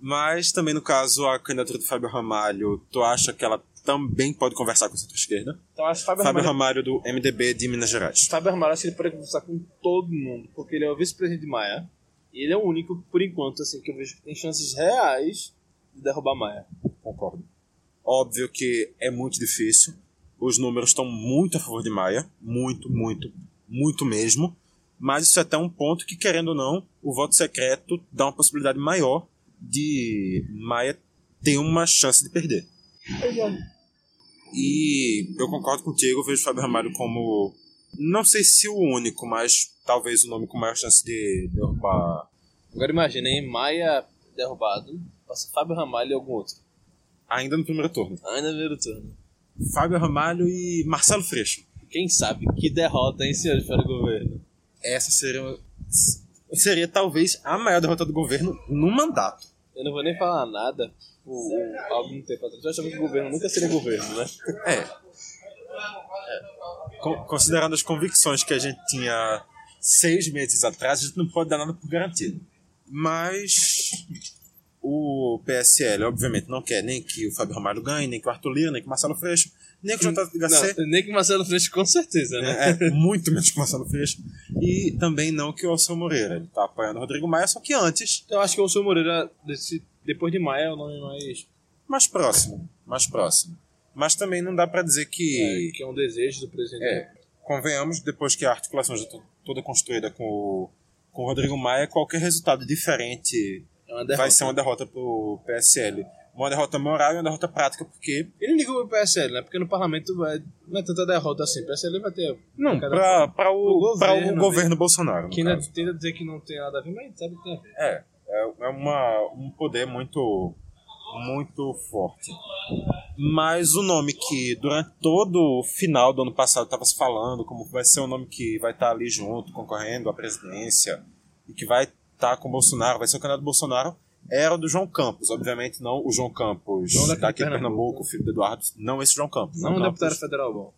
Mas também no caso, a candidatura do Fábio Ramalho, tu acha que ela também pode conversar com a centro-esquerda? Então acho que Fábio, Fábio Ramalho, Ramalho do MDB de Minas Gerais. Fábio Ramalho acho que ele pode conversar com todo mundo, porque ele é o vice-presidente de Maia E ele é o único, por enquanto, assim, que eu vejo que tem chances reais de derrubar Maia. Concordo. Óbvio que é muito difícil. Os números estão muito a favor de Maia. Muito, muito, muito mesmo. Mas isso é até um ponto que, querendo ou não, o voto secreto dá uma possibilidade maior de Maia ter uma chance de perder. E eu concordo contigo, eu vejo o Fábio Ramalho como. Não sei se o único, mas talvez o nome com maior chance de derrubar. Agora imagina, hein? Maia derrubado, passa Fábio Ramalho e algum outro. Ainda no primeiro turno. Ainda no primeiro turno. Fábio Ramalho e Marcelo Freixo. Quem sabe que derrota, hein, senhores, para o governo? Essa seria. Seria talvez a maior derrota do governo no mandato. Eu não vou nem falar nada por algum tempo atrás. Eu achava que o governo nunca seria governo, né? É. é. Considerando as convicções que a gente tinha seis meses atrás, a gente não pode dar nada por garantido. Mas o PSL, obviamente, não quer nem que o Fábio Ramalho ganhe, nem que o Arthur Lira, nem que o Marcelo Freixo, nem que o JHC. Não, nem que o Marcelo Freixo, com certeza, né? É, é, muito menos que o Marcelo Freixo. E também não que o Alceu Moreira. Ele tá apoiando o Rodrigo Maia, só que antes. Eu acho que o Alceu Moreira, desse, depois de Maia, é o nome mais. Mais próximo. Mais próximo. Mas também não dá para dizer que. É, que é um desejo do presidente. É, convenhamos, depois que a articulação já está toda construída com o, com o Rodrigo Maia, qualquer resultado diferente é vai ser uma derrota pro PSL. Uma derrota moral e uma derrota prática, porque. Ele liga pro PSL, né? Porque no parlamento vai, não é tanta derrota assim. O PSL vai ter. Não, pra, pra, o, o governo, o governo né? Bolsonaro. Que ainda tenta dizer que não tem nada a ver, mas sabe que tem a ver. É, é, é uma, um poder muito muito forte. Mas o nome que durante todo o final do ano passado estava se falando como vai ser o nome que vai estar tá ali junto, concorrendo à presidência, e que vai estar tá com o Bolsonaro, vai ser o candidato do Bolsonaro, era o do João Campos. Obviamente não o João Campos não daqui de Pernambuco, filho do Eduardo, não esse João Campos. Não o deputado federal bom.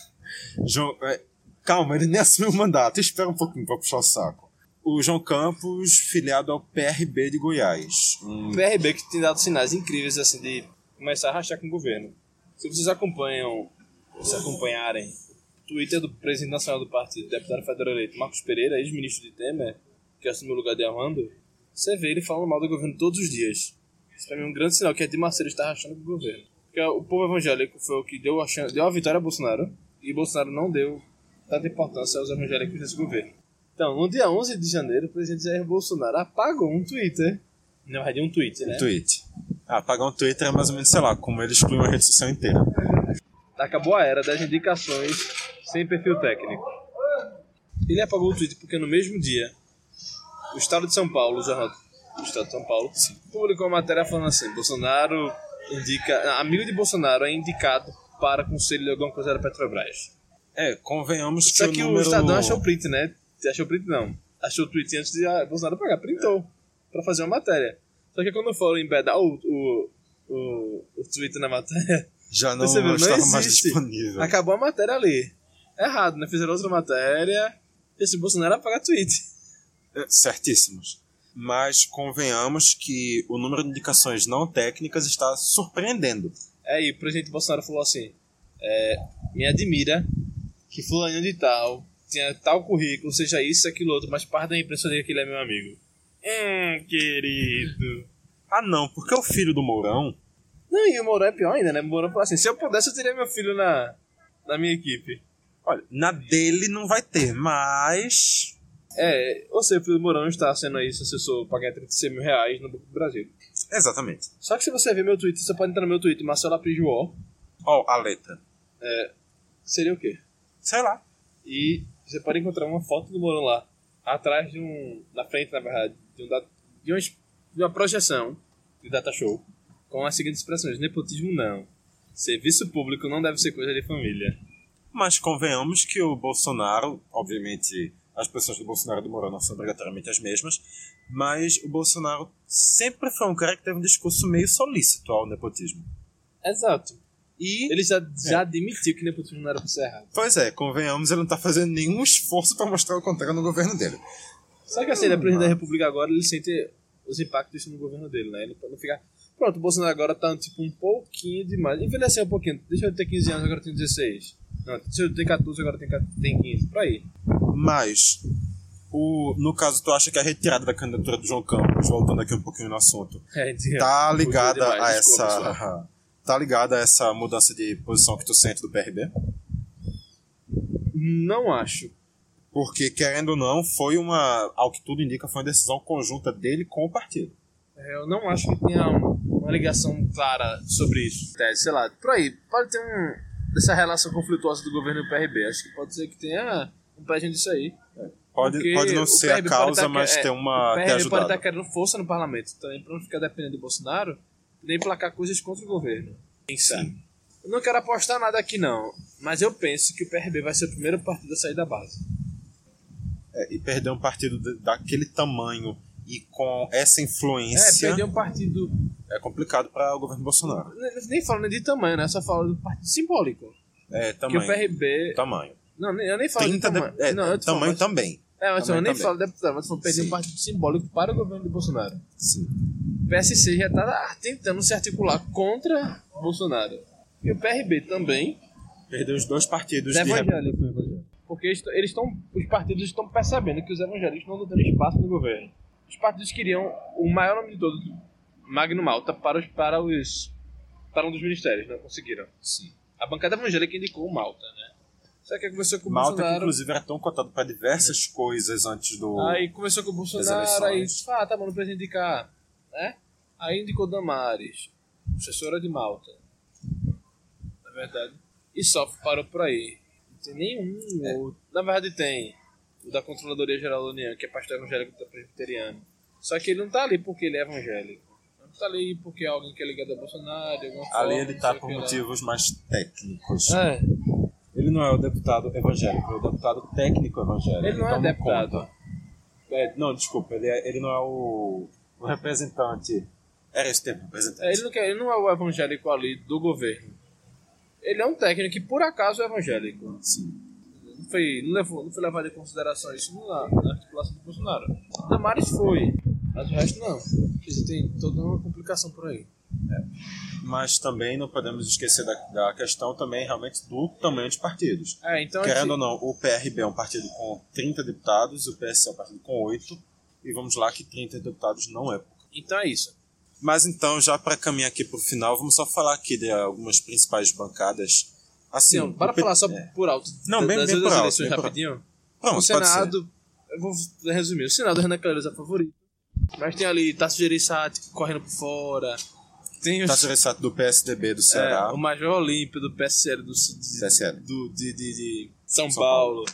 *laughs* João, é, calma, ele nem assumiu o mandato, espera um pouquinho para puxar o saco o João Campos, filiado ao PRB de Goiás. Um... PRB que tem dado sinais incríveis assim de começar a rachar com o governo. Se vocês acompanham, se acompanharem o Twitter do presidente nacional do partido, deputado federal eleito Marcos Pereira, ex-ministro de Temer, que assumiu o lugar de Armando, você vê ele falando mal do governo todos os dias. Isso pra mim é um grande sinal que a de Marcelo está rachando com o governo. Porque o povo evangélico foi o que deu a, chance, deu a vitória a Bolsonaro, e Bolsonaro não deu tanta importância aos evangélicos nesse governo. Então, no dia 11 de janeiro, o presidente Jair Bolsonaro apagou um Twitter. Na verdade, um tweet, né? Um tweet. Ah, apagar um Twitter é mais ou menos, sei lá, como ele exclui uma rede social inteira. Acabou a era das indicações sem perfil técnico. Ele apagou o tweet porque no mesmo dia, o Estado de São Paulo, o jornal do Estado de São Paulo, Sim. publicou uma matéria falando assim: Bolsonaro indica. Amigo de Bolsonaro é indicado para conselho de alguma coisa da Petrobras. É, convenhamos que. Só que o, número... o Estadão achou print, né? Achou print? Não. Achou o tweet antes de a Bolsonaro pagar. Printou. É. Pra fazer uma matéria. Só que quando foram embedar o, o, o, o tweet na matéria. Já não, não estava mais disponível. Acabou a matéria ali. Errado, né? Fizeram outra matéria. E esse Bolsonaro apaga tweet. É, certíssimos. Mas convenhamos que o número de indicações não técnicas está surpreendendo. É, e o presidente Bolsonaro falou assim: é, me admira que fulano de tal tinha tal currículo, seja isso, aquilo outro, mas parte da impressão dele que ele é meu amigo. Hum, querido. Ah, não, porque é o filho do Mourão. Não, e o Mourão é pior ainda, né? O Mourão falou assim: se eu pudesse, eu teria meu filho na, na minha equipe. Olha, na dele não vai ter, mas. É, ou seja, o filho do Mourão está sendo aí assessor pagar 36 mil reais no Banco do Brasil. Exatamente. Só que se você ver meu Twitter, você pode entrar no meu Twitter, Marcelo Aprijuó. Ó, oh, a letra. É. Seria o quê? Sei lá. E você pode encontrar uma foto do Mourão lá, atrás de um. na frente, na verdade, de, um, de, uma, de uma projeção de data show, com as seguintes expressões: nepotismo não. Serviço público não deve ser coisa de família. Mas convenhamos que o Bolsonaro, obviamente, as pessoas do Bolsonaro e do Mourão não são obrigatoriamente as mesmas, mas o Bolsonaro sempre foi um cara que teve um discurso meio solícito ao nepotismo. Exato. E ele já, já é. admitiu que nepotismo não era pra ser errado. Pois é, convenhamos, ele não tá fazendo nenhum esforço para mostrar o contrário no governo dele. Só que assim, ele é presidente da República agora, ele sente os impactos disso no governo dele, né? Ele não ficar. Pronto, o Bolsonaro agora tá tipo um pouquinho demais. Envelheceu um pouquinho. Deixa eu ter 15 anos, agora tem 16. Não, deixa eu ter 14, agora tem, tem 15. Por aí. Mas O, no caso, tu acha que a retirada da candidatura do João Campos, voltando aqui um pouquinho no assunto, *laughs* É, tá ligada a essa. Tá ligada a essa mudança de posição que tu sente do PRB? Não acho. Porque, querendo ou não, foi uma. Ao que tudo indica, foi uma decisão conjunta dele com o partido. É, Eu não acho que tenha um- uma ligação clara sobre isso. É, sei lá, por aí. Pode ter um, essa relação conflituosa do governo e do PRB. Acho que pode ser que tenha um pé disso aí. Pode, Porque pode não ser a pode causa, tá- mas é, ter uma. O ter PRB pode ajudado. estar querendo força no parlamento também, pra não ficar dependendo do Bolsonaro, nem placar coisas contra o governo. Quem sabe? Eu não quero apostar nada aqui, não. Mas eu penso que o PRB vai ser o primeiro partido a sair da base. É, e perder um partido de- daquele tamanho e com essa É, influência perder um partido. é, complicado para o governo Bolsonaro. nem- Nem falando de tamanho, né? Só falo do partido simbólico. É, Que tamanho. o PRB. Tamanho. Não, nem- eu nem falo 30 de de, tamanho. é, não, eu tamanho mas- também. É, mas eu nem também. falo de deputado, mas eu perder Sim. um partido simbólico para o governo de Bolsonaro. Sim. O PSC já está tentando se articular contra Bolsonaro. E o PRB também, Perder os dois partidos Os de evangélicos. república. porque eles estão, os partidos estão percebendo que os evangélicos não estão tendo espaço no governo. Os partidos queriam o maior nome de todos, Magno Malta, para os para os para um dos ministérios, não conseguiram. Sim. A bancada evangélica indicou o Malta, né? Só que conversou com o Malta, que Bolsonaro. inclusive era tão cotado para diversas coisas antes do. Aí conversou com o Bolsonaro, aí disse, ah, tá bom, não precisa indicar, né? Aí indicou Damares, assessora de Malta. Na verdade. E só parou por aí. Não tem nenhum É. outro. Na verdade tem. O da Controladoria Geral da União, que é pastor evangélico da presbiteriano. Só que ele não tá ali porque ele é evangélico. Não tá ali porque é alguém que é ligado a Bolsonaro, de alguma Ali forma, ele tá por que lá. motivos mais técnicos. É, Ele não é o deputado evangélico, é o deputado técnico evangélico. ele não é então deputado. conta. É, não, desculpa, ele, é- ele não é o, o representante. Era esse termo, representante. É, ele, não quer, ele não é o evangélico ali do governo. Ele é um técnico que por acaso é evangélico. Sim. Não foi, não, levou, não foi levado em consideração isso na, na articulação do Bolsonaro. Damares foi, mas o resto não. Tem toda uma complicação por aí. Mas também não podemos esquecer da, da questão também realmente do tamanho dos partidos. É, então Querendo assim, ou não, o PRB é um partido com 30 deputados, o PSC é um partido com 8, e vamos lá que 30 deputados não é pouco. então é isso. Mas então, já para caminhar aqui para o final, vamos só falar aqui de algumas principais bancadas. Assim, Não, para falar só é. por alto Não, bem- das bem por outras alto, eleições bem por rapidinho. Pronto, o. Senado, eu vou resumir, o Senado, Renan Calheiros é favorito. Mas tem ali Tasso Gereissati correndo por fora. Tem os, Tasso Gereissati do PSDB do é, Ceará. o Major Olímpio do PSL do, de, PSL. do- de, de- de São, São Paulo,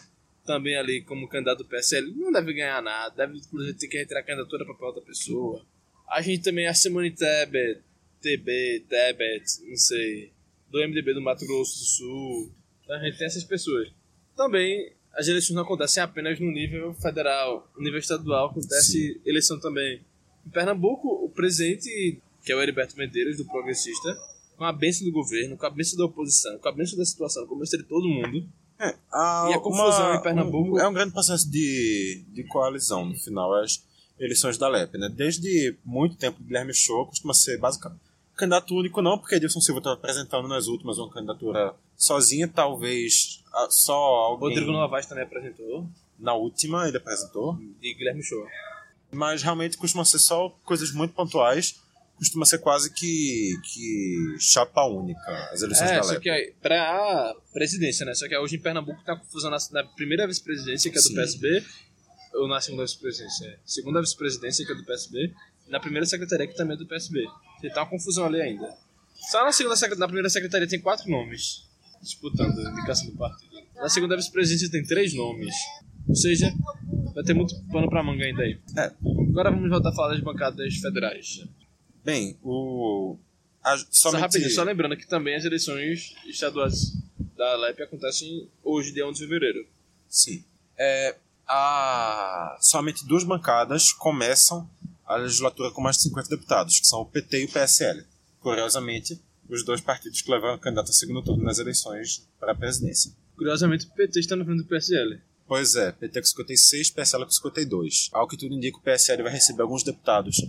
também ali como candidato do PSL, não deve ganhar nada, deve inclusive ter que retirar a candidatura para outra pessoa. A gente também, a Simone Tebet, TB, Tebet, não sei, do MDB do Mato Grosso do Sul. Então a gente tem essas pessoas. Também as eleições não acontecem apenas no nível federal, no nível estadual acontece eleição também. Em Pernambuco, o presidente, que é o Heriberto Medeiros, do Progressista, com a bênção do governo, com a bênção da oposição, com a bênção da situação, com a bênção de todo mundo. É, há E a confusão em Pernambuco? um- é um grande processo de, de coalizão, no final, as eleições da LEP. Né? Desde muito tempo, Guilherme Show costuma ser basicamente candidato único, não, porque Edilson Silva está apresentando nas últimas uma candidatura sozinha, talvez só alguém. Rodrigo Novaes também apresentou, Na última ele apresentou, e Guilherme Show. mas realmente costuma ser só coisas muito pontuais. Costuma ser quase que, que chapa única as eleições É, da só LEP. que aí, pra presidência, né? Só que hoje em Pernambuco tem uma confusão na, na primeira vice-presidência, que é do Sim. PSB, ou na segunda vice-presidência? é. Segunda vice-presidência, que é do PSB, e na primeira secretaria, que também é do PSB. Tem tá uma confusão ali ainda. Só na, segunda, na primeira secretaria tem quatro nomes disputando a indicação do partido. Na segunda vice-presidência tem três nomes. Ou seja, vai ter muito pano pra manga ainda aí. É. Agora vamos voltar a falar das bancadas federais. Bem, o. a- Só somente... rapidinho, só lembrando que também as eleições estaduais da LEP acontecem hoje, dia 11 de fevereiro. Sim. É, a... Somente duas bancadas começam a legislatura com mais de 50 deputados, que são o PT e o PSL. Curiosamente, os dois partidos que levaram candidato a segundo turno nas eleições para a presidência. Curiosamente, o PT está na frente do PSL. Pois é, PT com 56, PSL com 52. Ao que tudo indica, o PSL vai receber alguns deputados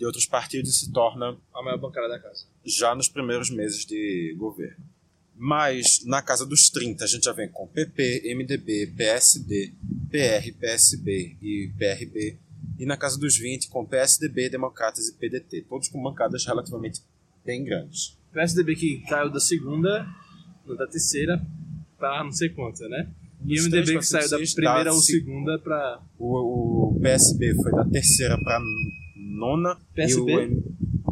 de outros partidos e se torna A maior bancada da casa. já nos primeiros meses de governo. Mas na casa dos 30 a gente já vem com PP, MDB, PSD, PR, PSB e PRB, e na casa dos 20 com PSDB, Democratas e PDT, todos com bancadas relativamente bem grandes. PSDB que caiu da segunda, da terceira, para não sei quanto, né? E o MDB que saiu da primeira ou segunda para. O, o PSB foi da terceira para nona. PSB? E o M...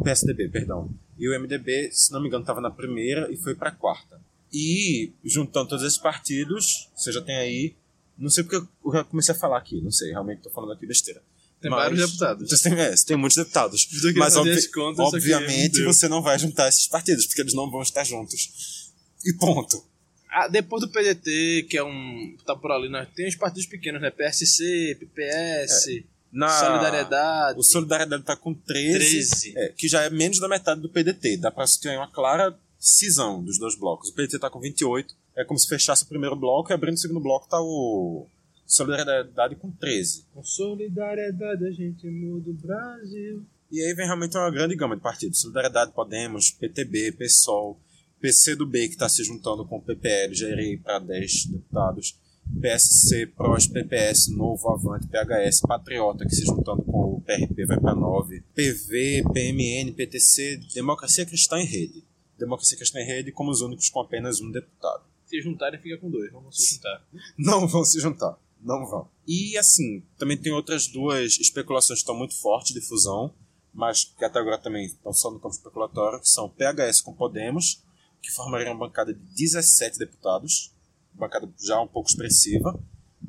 PSDB, perdão. E o MDB, se não me engano, estava na primeira e foi para a quarta. E juntando todos esses partidos, você já tem aí. Não sei porque eu já comecei a falar aqui, não sei, realmente estou falando aqui besteira. Tem mas, vários deputados. Você tem, é, você tem muitos deputados. Mas obvi contas, obviamente você não vai juntar esses partidos, porque eles não vão estar juntos. E ponto. Ah, depois do PDT, que é um. tá por ali, né? tem os partidos pequenos, né? PSC, PPS. É. Na... Solidariedade. O Solidariedade tá com 13, 13. É, que já é menos da metade do PDT. Dá pra ter uma clara cisão dos dois blocos. O PDT tá com 28, é como se fechasse o primeiro bloco e abrindo o segundo bloco tá o Solidariedade com 13. Com solidariedade a gente muda o Brasil. E aí vem realmente uma grande gama de partidos. Solidariedade, Podemos, PTB, PSOL, PCdoB, que está se juntando com o PPL, já irei para 10 deputados. PSC, PROS, PPS, Novo, Avante, PHS, Patriota, que se juntando com o PRP vai para 9. PV, PMN, PTC, Democracia Cristã em Rede. Democracia Cristã em Rede como os únicos com apenas um deputado. Se juntarem, fica com dois. Não vão se juntar. *laughs* Não vão se juntar. Não vão. E assim, também tem outras duas especulações que estão muito fortes de fusão, mas que até agora também estão só no campo especulatório, que são PHS com Podemos que formaria uma bancada de 17 deputados, bancada já um pouco expressiva,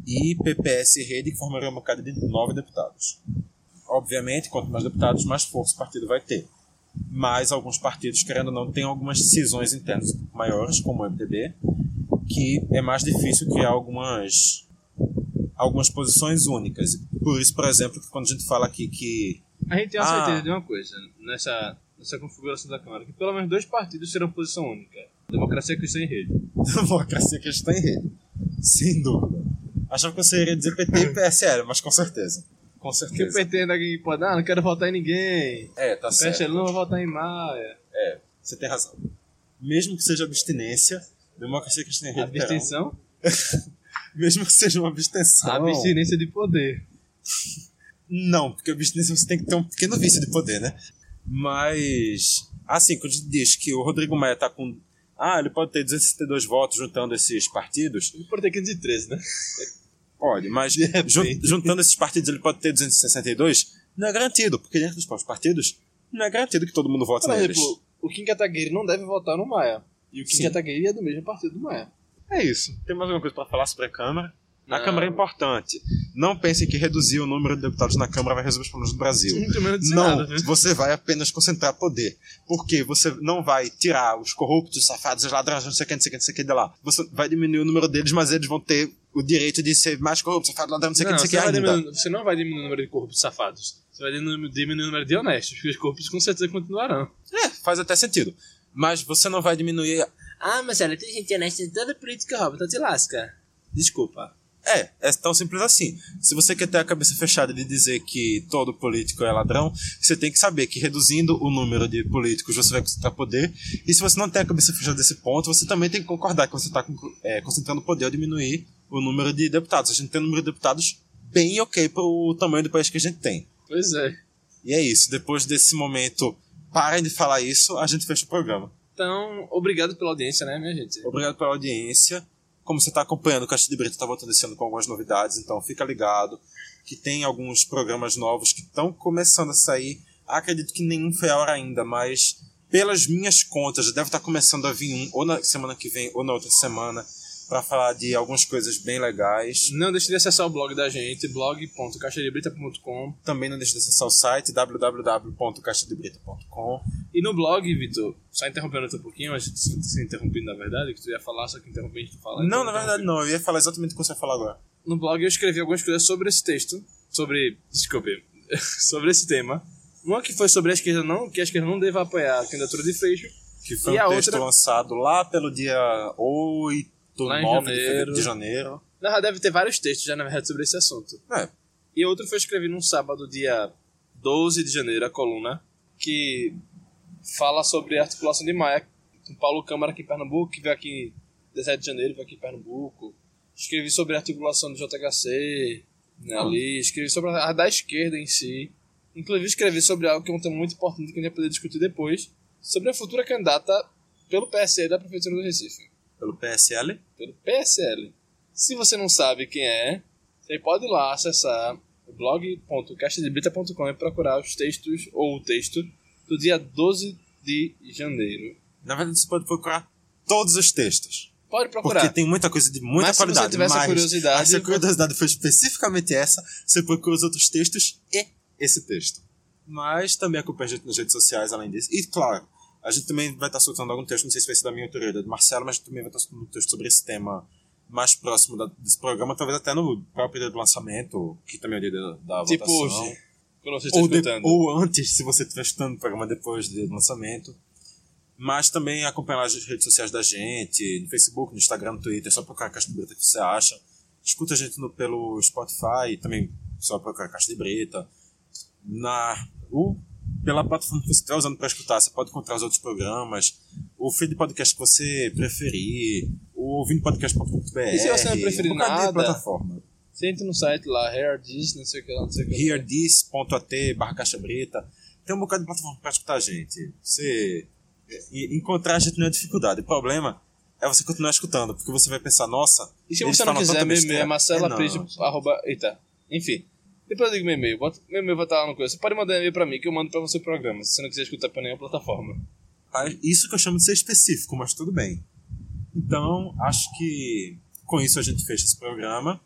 e PPS e Rede, que formaria uma bancada de 9 deputados. Obviamente, quanto mais deputados, mais força o partido vai ter. Mas alguns partidos, querendo ou não, têm algumas decisões internas maiores, como o MDB, que é mais difícil criar algumas algumas posições únicas. Por isso, por exemplo, que quando a gente fala aqui que a gente tem uma ah, certeza de uma coisa nessa nessa configuração da Câmara, que pelo menos dois partidos serão posição única. Democracia Cristã em Rede. *laughs* Democracia Cristã em Rede. Sem dúvida. Achava que você iria dizer PT e PSL, mas com certeza. Com certeza. Que o PT ainda pode, ah, não quero votar em ninguém. É, tá certo. PSL não vai votar em Maia. É, você tem razão. Mesmo que seja abstinência, Democracia Cristã em Rede. Abstenção? *laughs* Mesmo que seja uma abstenção. Abstinência de poder. Não, porque abstinência você tem que ter um pequeno vício de poder, né? Mas, assim, quando diz que o Rodrigo Maia tá com. Ah, ele pode ter 262 votos juntando esses partidos. Ele pode ter 513, né? Pode, mas juntando esses partidos ele pode ter 262? Não é garantido, porque dentro dos próprios partidos não é garantido que todo mundo vote Por neles. exemplo, o Kim Kataguiri não deve votar no Maia. E o Kim Kataguiri é do mesmo partido do Maia. É isso. Tem mais alguma coisa para falar sobre a Câmara? Não. A Câmara é importante. Não pensem que reduzir o número de deputados na Câmara vai resolver os problemas do Brasil. Muito menos não, nada, né? você vai apenas concentrar poder. Porque você não vai tirar os corruptos, os safados, os ladrões, não sei o que, não sei o que, não sei o que de lá. Você vai diminuir o número deles, mas eles vão ter o direito de ser mais corruptos, safados, ladrões, não sei o que, não sei o que ainda. Diminuir, você não vai diminuir o número de corruptos safados. Você vai diminuir o número de honestos, porque os corruptos com certeza continuarão. É, faz até sentido. Mas você não vai diminuir... Ah, mas olha, tem gente honesta em toda política rouba, então te lasca. Desculpa. É, é tão simples assim. Se você quer ter a cabeça fechada de dizer que todo político é ladrão, você tem que saber que reduzindo o número de políticos você vai concentrar poder. E se você não tem a cabeça fechada desse ponto, você também tem que concordar que você está é, concentrando poder ao diminuir o número de deputados. A gente tem um número de deputados bem ok para o tamanho do país que a gente tem. Pois é. E é isso. Depois desse momento, parem de falar isso, a gente fecha o programa. Então, obrigado pela audiência, né, minha gente? Obrigado pela audiência como você está acompanhando, o Caixa de Brito está voltando esse ano com algumas novidades, então fica ligado que tem alguns programas novos que estão começando a sair. Acredito que nenhum foi a hora ainda, mas pelas minhas contas já deve estar tá começando a vir um, ou na semana que vem ou na outra semana para falar de algumas coisas bem legais. Não deixe de acessar o blog da gente, blog.caixadebrita.com. Também não deixe de acessar o site www.caixadebrita.com. E no blog, Vitor, só interrompendo um pouquinho, a gente se interrompendo na verdade, que tu ia falar, só que interrompendo tu fala. Não, na verdade não, eu ia falar exatamente o que você ia falar agora. No blog eu escrevi algumas coisas sobre esse texto, sobre, desculpe, *laughs* sobre esse tema. Uma que foi sobre a esquerda não, que a esquerda não deve apoiar a candidatura de Freixo. Que foi e um texto outra... lançado lá pelo dia 8 Lá 9 janeiro. de janeiro. Deve ter vários textos já, na verdade, sobre esse assunto. É. E outro foi escrevido num sábado, dia 12 de janeiro, a coluna, que fala sobre a articulação de Maia com Paulo Câmara aqui em Pernambuco, que veio aqui 17 de janeiro, veio aqui em Pernambuco. Escrevi sobre a articulação do JHC, né, ali. Escrevi sobre a da esquerda em si. Inclusive escrevi sobre algo que é um tema muito importante que a gente vai poder discutir depois. Sobre a futura candidata pelo PSL da Prefeitura do Recife. Pelo PSL? Pelo PSL. Se você não sabe quem é, você pode ir lá acessar o blog.castadebrita.com e procurar os textos ou o texto do dia 12 de janeiro. Na verdade, você pode procurar todos os textos. Pode procurar. Porque tem muita coisa de muita Mas qualidade. se você mas curiosidade, se a curiosidade foi especificamente essa, você procura os outros textos e esse texto. Mas também acompanha a gente nas redes sociais, além disso. E, claro, a gente também vai estar soltando algum texto, não sei se vai ser da minha autoria, da de Marcelo, mas também vai estar soltando um texto sobre esse tema mais próximo da, desse programa, talvez até no próprio dia do lançamento, que também é o dia da, da Tipo votação. hoje, quando você está Ou, de- ou antes, se você estiver escutando o programa depois do dia do lançamento. Mas também acompanhar as redes sociais da gente, no Facebook, no Instagram, no Twitter, só procurar a Caixa de Brita que você acha. Escuta a gente no, pelo Spotify, também só procurar a Caixa de Brita. Na, o, pela plataforma que você estiver usando para escutar, você pode encontrar os outros programas, o feed de podcast que você preferir, o ouvindo-podcast.com.br. E se você não preferir um nada? plataforma. Você entra no site lá, Hairdiz, não sei o que lá, não sei o que lá. heardis.at barra caixa brita. Tem um bocado de plataforma para escutar a gente. Você e- encontrar a gente não é dificuldade. O problema é você continuar escutando, porque você vai pensar, nossa. E se você não quiser, besteira. é marcela É, arroba, eita, enfim. Depois eu digo meu e-mail, bota, meu e-mail vai estar lá no coisa. Você pode mandar e-mail pra mim que eu mando pra você o programa, se você não quiser escutar pra nenhuma plataforma. Ah, Isso que eu chamo de ser específico, mas tudo bem. Então, acho que com isso a gente fecha esse programa.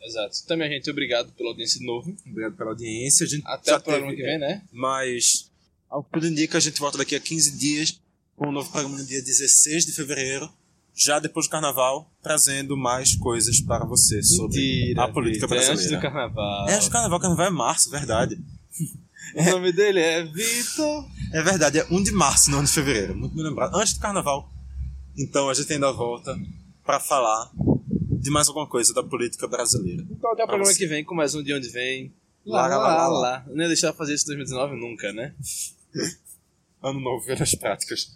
Exato. Também, gente, obrigado pela audiência de novo. Obrigado pela audiência. A gente Até o programa que vem, né? Mas, ao que tudo indica, a gente volta daqui a 15 dias com um novo programa no dia 16 de fevereiro, já depois do carnaval, trazendo mais coisas para você sobre a política Vitor, é brasileira. Antes do carnaval. É, antes do carnaval, carnaval é março, verdade. O nome dele é Vitor. É verdade, é 1 de março, não 1 de fevereiro. Muito me lembrado. Antes do carnaval. Então a gente ainda volta para falar de mais alguma coisa da política brasileira. Então até o programa que vem, com mais um de onde vem. Lá, lá, lá, lá. Não ia deixar de fazer isso em 2019 nunca, né? *laughs* Ano novo, velhas práticas.